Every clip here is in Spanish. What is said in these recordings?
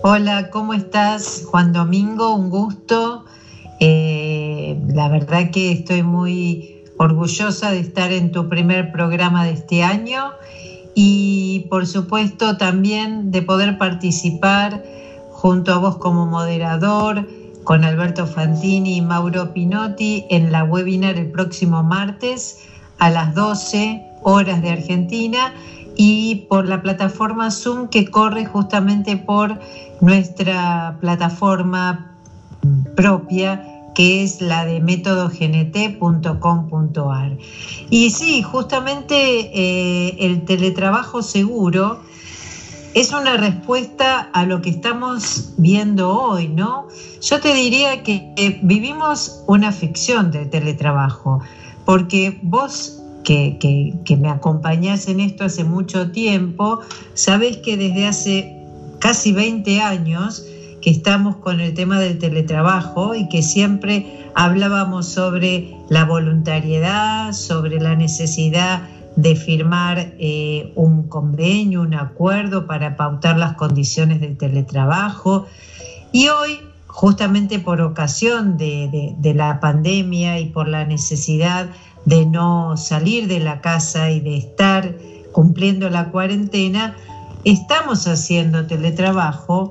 Hola, ¿cómo estás? Juan Domingo, un gusto. Eh, la verdad que estoy muy orgullosa de estar en tu primer programa de este año y por supuesto también de poder participar junto a vos como moderador, con Alberto Fantini y Mauro Pinotti en la webinar el próximo martes a las 12 horas de Argentina y por la plataforma Zoom que corre justamente por nuestra plataforma propia que es la de métodognt.com.ar. Y sí, justamente eh, el teletrabajo seguro es una respuesta a lo que estamos viendo hoy, ¿no? Yo te diría que vivimos una ficción del teletrabajo, porque vos que, que, me acompañás en esto hace mucho tiempo, sabés que desde hace casi 20 años que estamos con el tema del teletrabajo y que siempre hablábamos sobre la voluntariedad, sobre la necesidad de firmar eh, un convenio, un acuerdo para pautar las condiciones del teletrabajo. Y hoy, justamente por ocasión de, la pandemia y por la necesidad de no salir de la casa y de estar cumpliendo la cuarentena, estamos haciendo teletrabajo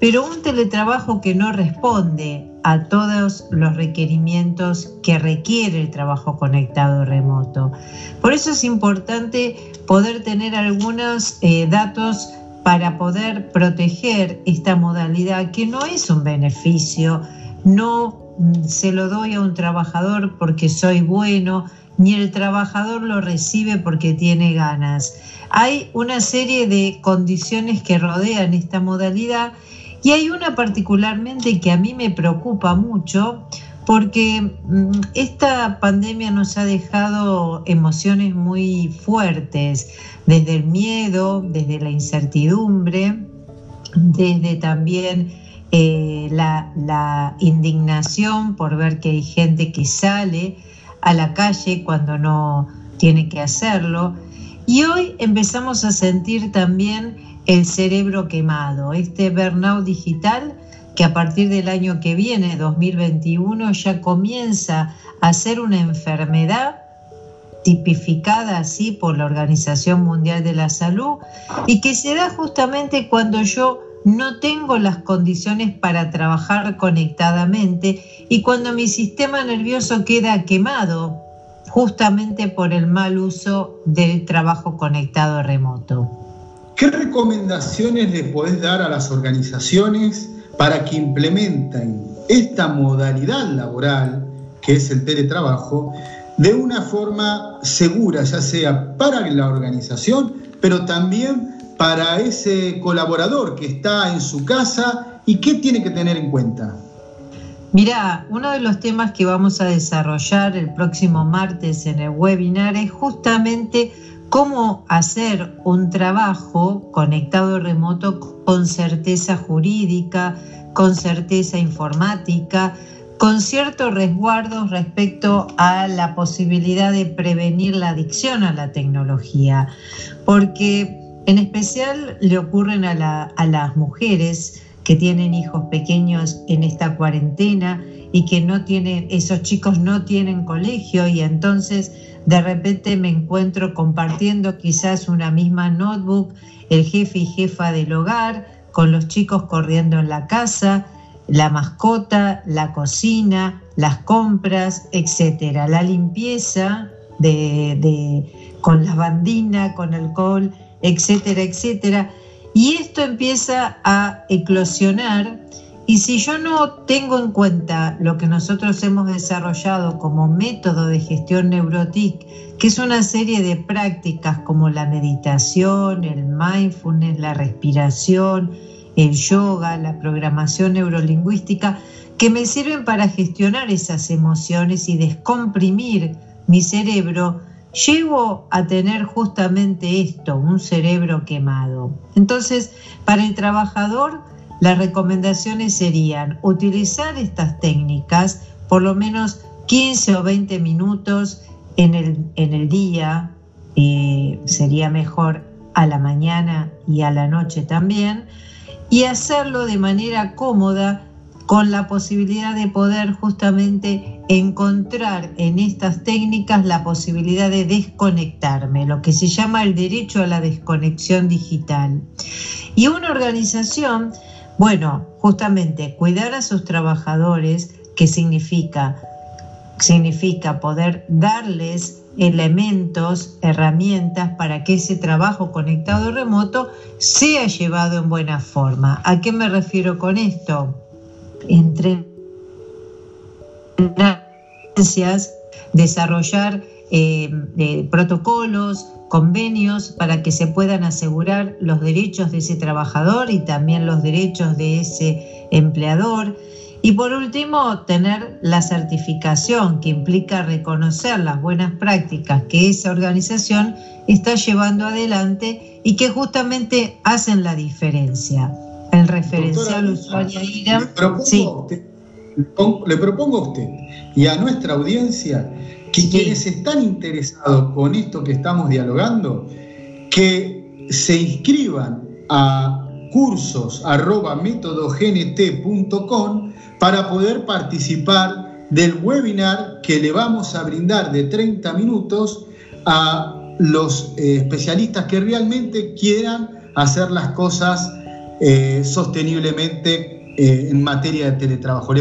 pero un teletrabajo que no responde a todos los requerimientos que requiere el trabajo conectado remoto. Por eso es importante poder tener algunos eh, datos para poder proteger esta modalidad que no es un beneficio, no mm, se lo doy a un trabajador porque soy bueno, ni el trabajador lo recibe porque tiene ganas. Hay una serie de condiciones que rodean esta modalidad y hay una particularmente que a mí me preocupa mucho porque mm, esta pandemia nos ha dejado emociones muy fuertes, desde el miedo, desde la incertidumbre, desde también eh, la, la indignación por ver que hay gente que sale a la calle cuando no tiene que hacerlo. Y hoy empezamos a sentir también el cerebro quemado, este burnout digital que a partir del año que viene, 2021, ya comienza a ser una enfermedad tipificada así por la Organización Mundial de la Salud y que se da justamente cuando yo no tengo las condiciones para trabajar conectadamente y cuando mi sistema nervioso queda quemado justamente por el mal uso del trabajo conectado remoto. ¿Qué recomendaciones le podés dar a las organizaciones para que implementen esta modalidad laboral, que es el teletrabajo, de una forma segura, ya sea para la organización, pero también para ese colaborador que está en su casa y qué tiene que tener en cuenta? Mira, uno de los temas que vamos a desarrollar el próximo martes en el webinar es justamente cómo hacer un trabajo conectado remoto con certeza jurídica, con certeza informática, con ciertos resguardos respecto a la posibilidad de prevenir la adicción a la tecnología, porque en especial le ocurren a, a las mujeres que tienen hijos pequeños en esta cuarentena y que no tienen, esos chicos no tienen colegio y entonces de repente me encuentro compartiendo quizás una misma notebook, el jefe y jefa del hogar, con los chicos corriendo en la casa, la mascota, la cocina, las compras, etcétera, la limpieza de, de, con lavandina, con alcohol, etcétera, etcétera. Y esto empieza a eclosionar. Y si yo no tengo en cuenta lo que nosotros hemos desarrollado como método de gestión neurotic, que es una serie de prácticas como la meditación, el mindfulness, la respiración, el yoga, la programación neurolingüística, que me sirven para gestionar esas emociones y descomprimir mi cerebro, llego a tener justamente esto, un cerebro quemado. Entonces, para el trabajador, las recomendaciones serían utilizar estas técnicas por lo menos 15 o 20 minutos en el, en el día, y sería mejor a la mañana y a la noche también, y hacerlo de manera cómoda con la posibilidad de poder justamente encontrar en estas técnicas la posibilidad de desconectarme, lo que se llama el derecho a la desconexión digital. Y una organización, bueno, justamente cuidar a sus trabajadores, que significa significa poder darles elementos, herramientas para que ese trabajo conectado remoto sea llevado en buena forma. ¿A qué me refiero con esto? Entre desarrollar eh, eh, protocolos, convenios para que se puedan asegurar los derechos de ese trabajador y también los derechos de ese empleador y por último, tener la certificación que implica reconocer las buenas prácticas que esa organización está llevando adelante y que justamente hacen la diferencia. El referencial usuario IRAM. Le propongo, a usted y a nuestra audiencia que quienes están interesados con esto que estamos dialogando, que se inscriban a cursos para poder participar del webinar que le vamos a brindar de 30 minutos a los eh, especialistas que realmente quieran hacer las cosas eh, sosteniblemente eh, en materia de teletrabajo.